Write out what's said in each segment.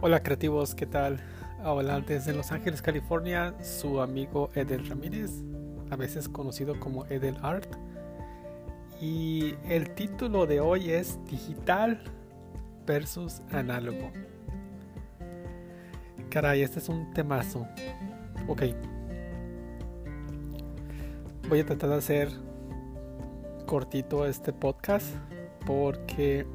Hola creativos, ¿qué tal? Hola, desde Los Ángeles, California, su amigo Edel Ramírez, a veces conocido como Edel Art. Y el título de hoy es Digital versus Análogo. Caray, este es un temazo. Ok. Voy a tratar de hacer cortito este podcast porque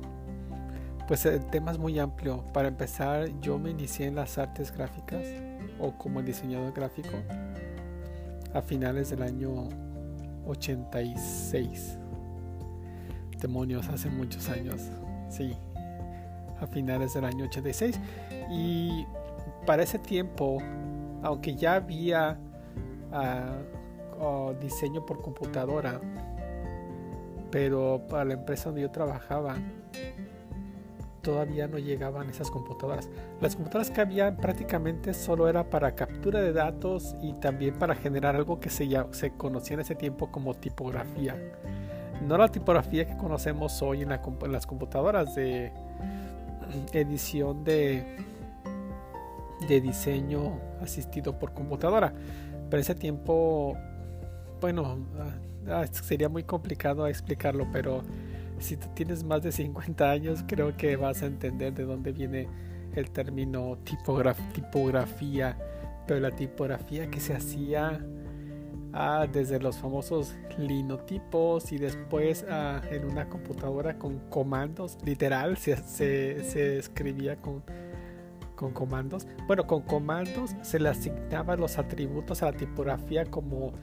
pues el tema es muy amplio. Para empezar, yo me inicié en las artes gráficas o como diseñador gráfico a finales del año 86. Demonios, hace muchos años. Sí, a finales del año 86. Y para ese tiempo, aunque ya había uh, diseño por computadora, pero para la empresa donde yo trabajaba, todavía no llegaban esas computadoras. Las computadoras que había prácticamente solo era para captura de datos y también para generar algo que se, se conocía en ese tiempo como tipografía. No la tipografía que conocemos hoy en, en las computadoras de edición de, de diseño asistido por computadora. Pero ese tiempo, bueno, ah, ah, sería muy complicado explicarlo, pero si tienes más de 50 años, creo que vas a entender de dónde viene el término tipografía, pero la tipografía que se hacía ah, desde los famosos linotipos y después ah, en una computadora con comandos, literal, se, se, escribía con, con comandos. Bueno, con comandos se le asignaban los atributos a la tipografía como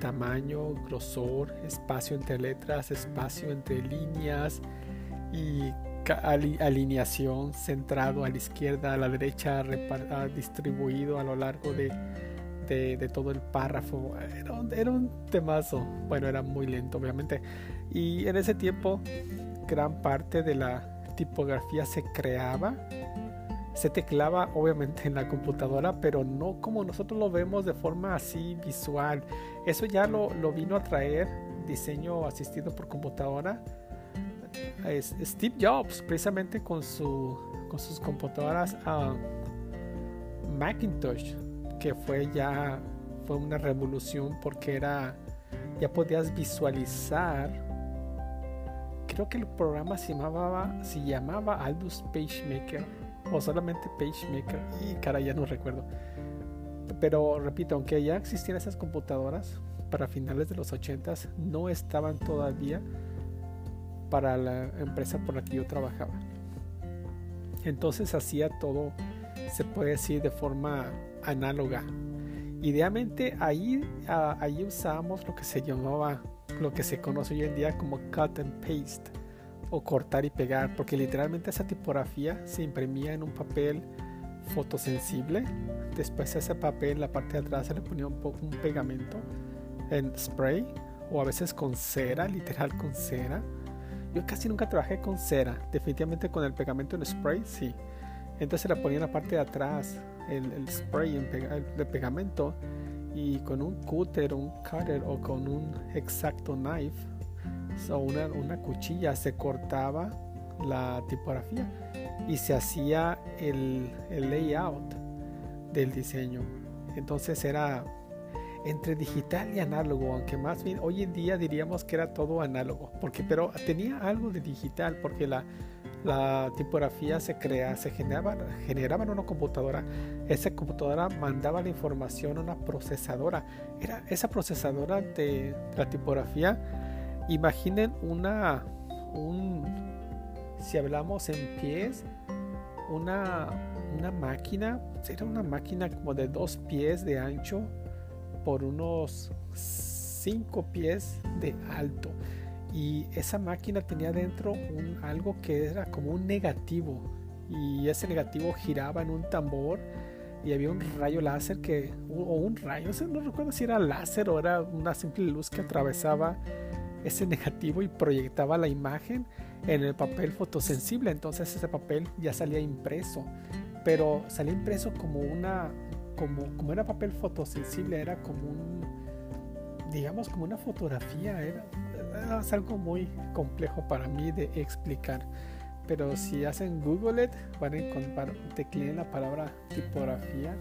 tamaño, grosor, espacio entre letras, espacio entre líneas y alineación centrado a la izquierda, a la derecha, distribuido a lo largo de, de, todo el párrafo. Era un, era un temazo. Bueno, era muy lento, obviamente. Y en ese tiempo, gran parte de la tipografía se creaba se teclaba obviamente en la computadora, pero no como nosotros lo vemos de forma así visual. Eso ya lo, vino a traer diseño asistido por computadora. Steve Jobs, precisamente con sus computadoras uh, Macintosh, que fue ya fue una revolución porque era ya podías visualizar. Creo que el programa se llamaba, se llamaba Aldous PageMaker o solamente PageMaker y cara ya no recuerdo. Pero repito, aunque ya existían esas computadoras para finales de los 80 no estaban todavía para la empresa por la que yo trabajaba. Entonces hacía todo, se puede decir, de forma análoga. Idealmente ahí, ahí usábamos lo que se llamaba, lo que se conoce hoy en día como cut and paste o cortar y pegar, porque literalmente esa tipografía se imprimía en un papel fotosensible. Después ese papel, la parte de atrás se le ponía un poco un pegamento en spray o a veces con cera, literal con cera. Yo casi nunca trabajé con cera, definitivamente con el pegamento en spray, sí. Entonces le ponía en la parte de atrás el, spray en de pegamento y con un cutter, un cutter o con un exacto knife o una, una cuchilla se cortaba la tipografía y se hacía el, el, layout del diseño. Entonces era entre digital y análogo, aunque más bien hoy en día diríamos que era todo análogo, porque pero tenía algo de digital, porque la, la tipografía se crea, se generaba, generaba en una computadora, esa computadora mandaba la información a una procesadora, era esa procesadora de la tipografía Imaginen una, un, si hablamos en pies, una, una máquina, era una máquina como de dos pies de ancho por unos cinco pies de alto. Y esa máquina tenía dentro un, algo que era como un negativo. Y ese negativo giraba en un tambor y había un rayo láser que, o un rayo, no recuerdo si era láser o era una simple luz que atravesaba ese negativo y proyectaba la imagen en el papel fotosensible. Entonces ese papel ya salía impreso, pero salía impreso como una, como, como era papel fotosensible, era como un, digamos, como una fotografía. Era, algo muy complejo para mí de explicar. pero si hacen Google It, van a encontrar, tecleen la palabra tipografía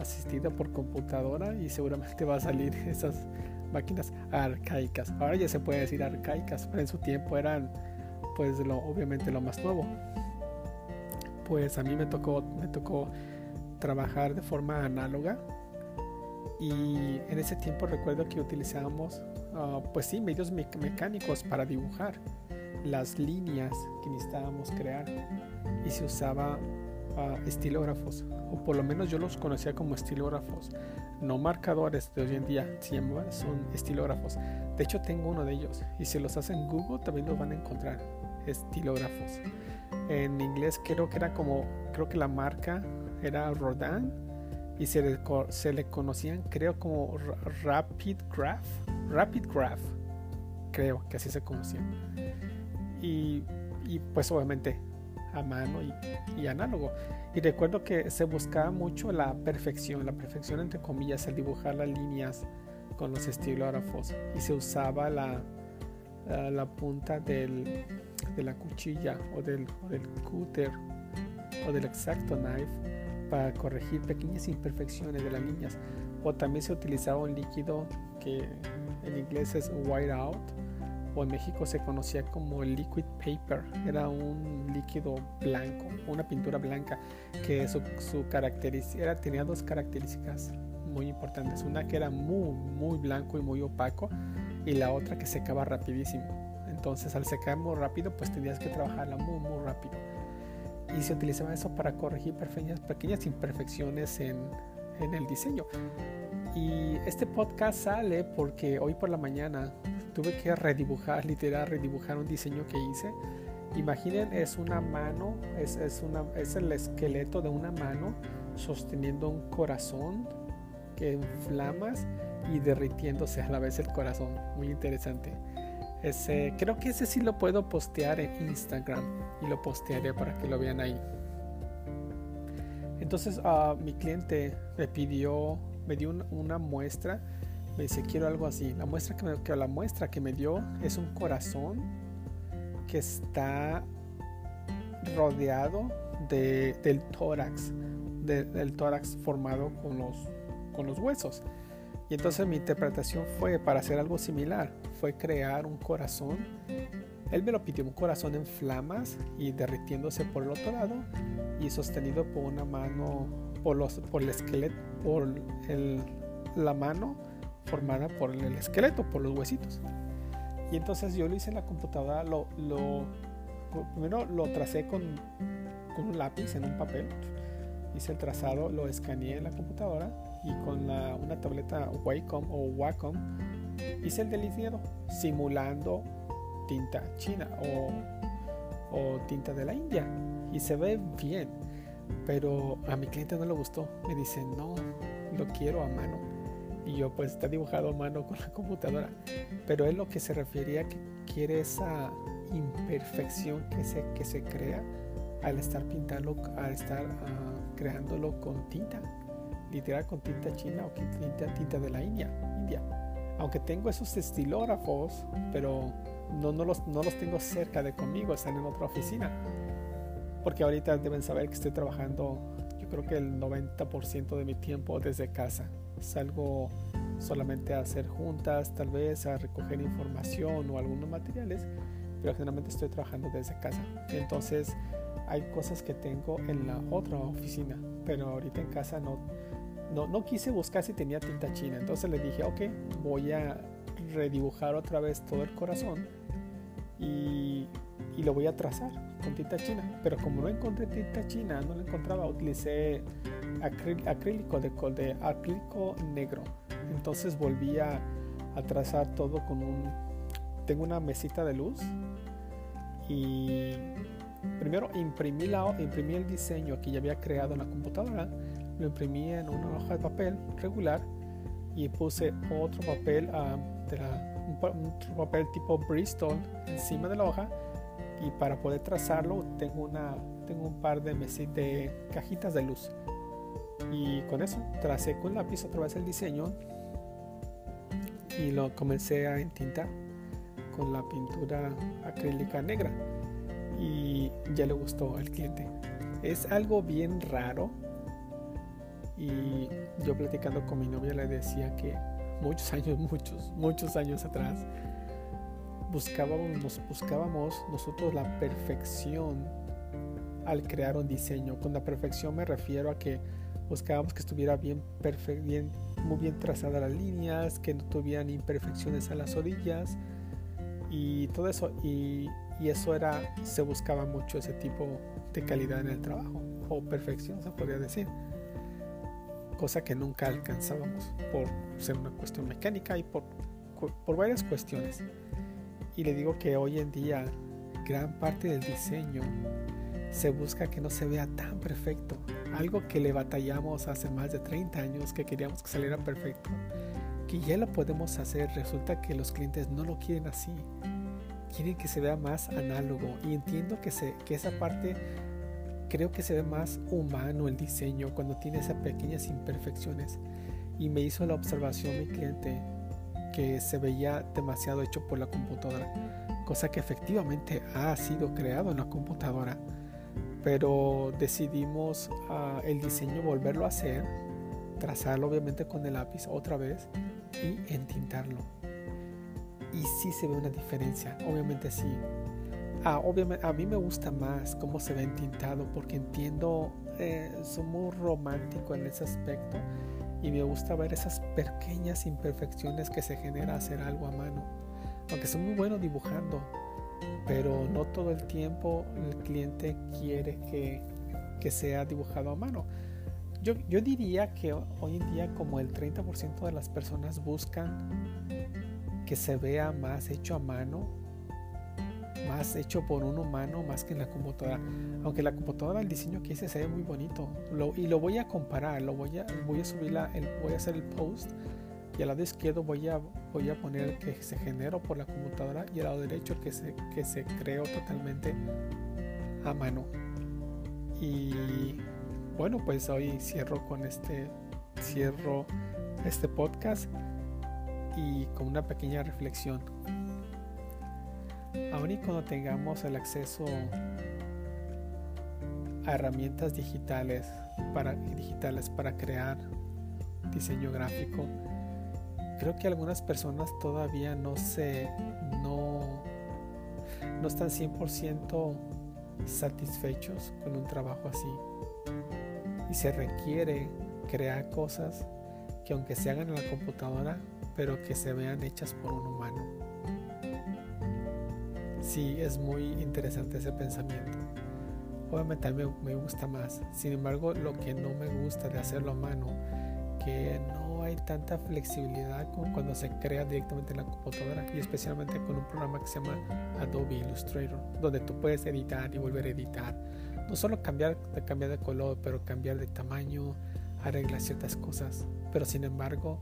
asistida por computadora y seguramente va a salir esas máquinas arcaicas. Ahora ya se puede decir arcaicas, pero en su tiempo eran pues lo, obviamente lo más nuevo. Pues a mí me tocó, me tocó trabajar de forma análoga y en ese tiempo recuerdo que utilizábamos ah, pues sí medios mecánicos para dibujar las líneas que necesitábamos crear y se usaba estilógrafos o por lo menos yo los conocía como estilógrafos no marcadores de hoy en día son estilógrafos. De hecho tengo uno de ellos y si los hacen Google también los van a encontrar estilógrafos. En inglés creo que era como creo que la marca era Rodin y se le, se le conocían creo como Rapid Graph Rapid Graph creo que así se conocían. Y, pues obviamente a mano y, análogo. Y recuerdo que se buscaba mucho la perfección, la perfección entre comillas, el dibujar las líneas con los estilógrafos y se usaba la, la, punta del, de la cuchilla o del, del cúter o del exacto knife para corregir pequeñas imperfecciones de las líneas. O también se utilizaba un líquido que en inglés es white out o en México se conocía como liquid paper. Era un líquido blanco, una pintura blanca que su, su característica tenía dos características muy importantes. Una que era muy, muy blanco y muy opaco y la otra que secaba rapidísimo. Entonces al secar muy rápido pues tenías que trabajarla muy, muy rápido. Y se utilizaba eso para corregir pequeñas, pequeñas imperfecciones en, en el diseño. Y este podcast sale porque hoy por la mañana tuve que redibujar, literal, redibujar un diseño que hice. Imaginen, es una mano, es, es, una, es el esqueleto de una mano sosteniendo un corazón que en flamas y derritiéndose a la vez el corazón. Muy interesante. Ese, creo que ese sí lo puedo postear en Instagram y lo postearé para que lo vean ahí. Entonces uh, mi cliente me pidió, me dio una muestra me dice, quiero algo así. La muestra que, me, la muestra que me dio es un corazón que está rodeado de, del tórax, del tórax formado con los, con los huesos. Y entonces mi interpretación fue para hacer algo similar, fue crear un corazón. Él me lo pidió, un corazón en flamas y derritiéndose por el otro lado y sostenido por una mano, por, los, por el esqueleto, por el, la mano formada por el esqueleto, por los huesitos. Y entonces yo lo hice en la computadora, lo, primero lo tracé con, un lápiz en un papel, hice el trazado, lo escaneé en la computadora y con la, una tableta Wacom o Wacom hice el delineado simulando tinta china o tinta de la India. Y se ve bien, pero a mi cliente no le gustó, me dice no, lo quiero a mano y yo pues está dibujado a mano con la computadora. Pero es lo que se refería que quiere esa imperfección que se, que se crea al estar pintando, al estar uh, creándolo con tinta, literal con tinta china o tinta, tinta de la India, India. Aunque tengo esos estilógrafos, pero no, no, los, no los tengo cerca de conmigo, están en otra oficina. Porque ahorita deben saber que estoy trabajando, yo creo que el 90% de mi tiempo desde casa salgo solamente a hacer juntas, tal vez a recoger información o algunos materiales, pero generalmente estoy trabajando desde casa. Entonces hay cosas que tengo en la otra oficina, pero ahorita en casa no, no, no quise buscar si tenía tinta china. Entonces le dije, ok, voy a redibujar otra vez todo el corazón y, y lo voy a trazar con tinta china. Pero como no encontré tinta china, no la encontraba, utilicé acrílico de, de acrílico negro. Entonces volví a, trazar todo con un... Tengo una mesita de luz y primero imprimí, la, imprimí el diseño que ya había creado en la computadora, lo imprimí en una hoja de papel regular y puse otro papel, uh, un, papel tipo Bristol encima de la hoja y para poder trazarlo tengo, una, tengo un par de, de cajitas de luz y con eso tracé con lápiz otra vez el diseño y lo comencé a entintar con la pintura acrílica negra. y ya le gustó al cliente. Es algo bien raro y yo platicando con mi novia le decía que muchos años, muchos, muchos años atrás, buscábamos, buscábamos nosotros la perfección al crear un diseño. Con la perfección me refiero a que buscábamos que estuviera bien, muy bien trazadas las líneas, que no tuvieran imperfecciones a las orillas y todo eso. Y, y, eso era, se buscaba mucho ese tipo de calidad en el trabajo, o perfección se podría decir. Cosa que nunca alcanzábamos por ser una cuestión mecánica y por, por varias cuestiones. Y le digo que hoy en día gran parte del diseño se busca que no se vea tan perfecto. Algo que le batallamos hace más de 30 años, que queríamos que saliera perfecto, que ya lo podemos hacer. Resulta que los clientes no lo quieren así. Quieren que se vea más análogo. Y entiendo que, se, que esa parte creo que se ve más humano el diseño cuando tiene esas pequeñas imperfecciones. Y me hizo la observación mi cliente que se veía demasiado hecho por la computadora, cosa que efectivamente ha sido creado en la computadora pero decidimos ah, el diseño volverlo a hacer, trazarlo obviamente con el lápiz otra vez y entintarlo. Y sí se ve una diferencia, obviamente sí. Ah, obviamente, a mí me gusta más cómo se ve entintado porque entiendo, eh, soy muy romántico en ese aspecto y me gusta ver esas pequeñas imperfecciones que se genera hacer algo a mano. Aunque soy muy bueno dibujando, pero no todo el tiempo el cliente quiere que, que sea dibujado a mano. Yo, yo, diría que hoy en día como el 30% de las personas buscan que se vea más hecho a mano, más hecho por un humano más que en la computadora. Aunque la computadora, el diseño que hice se ve muy bonito. y lo voy a comparar, lo voy a, voy a subir la, el, voy a hacer el post y al lado izquierdo voy a, voy a poner que se generó por la computadora y al lado derecho que se, que se creó totalmente a mano. Y bueno, pues hoy cierro con este, cierro este podcast y con una pequeña reflexión. Aún y cuando tengamos el acceso a herramientas digitales para, digitales para crear diseño gráfico, creo que algunas personas todavía no se no, no están 100% satisfechos con un trabajo así. Y se requiere crear cosas que aunque se hagan en la computadora pero que se vean hechas por un humano. Sí es muy interesante ese pensamiento. Obviamente a mí me gusta más. Sin embargo lo que no me gusta de hacerlo a mano que no hay tanta flexibilidad como cuando se crea directamente en la computadora y especialmente con un programa que se llama Adobe Illustrator, donde tú puedes editar y volver a editar. No solo cambiar cambiar de color, pero cambiar de tamaño, arreglar ciertas cosas. Pero sin embargo,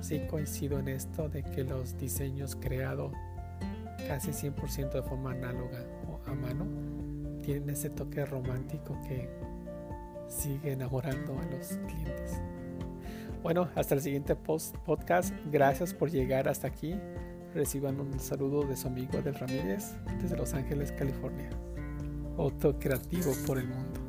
sí coincido en esto de que los diseños creados casi 100% de forma análoga o a mano tienen ese toque romántico que sigue enamorando a los clientes. Bueno, hasta el siguiente post podcast. Gracias por llegar hasta aquí. Reciban un saludo de su amigo Adel Ramírez desde Los Ángeles, California. Auto creativo por el mundo.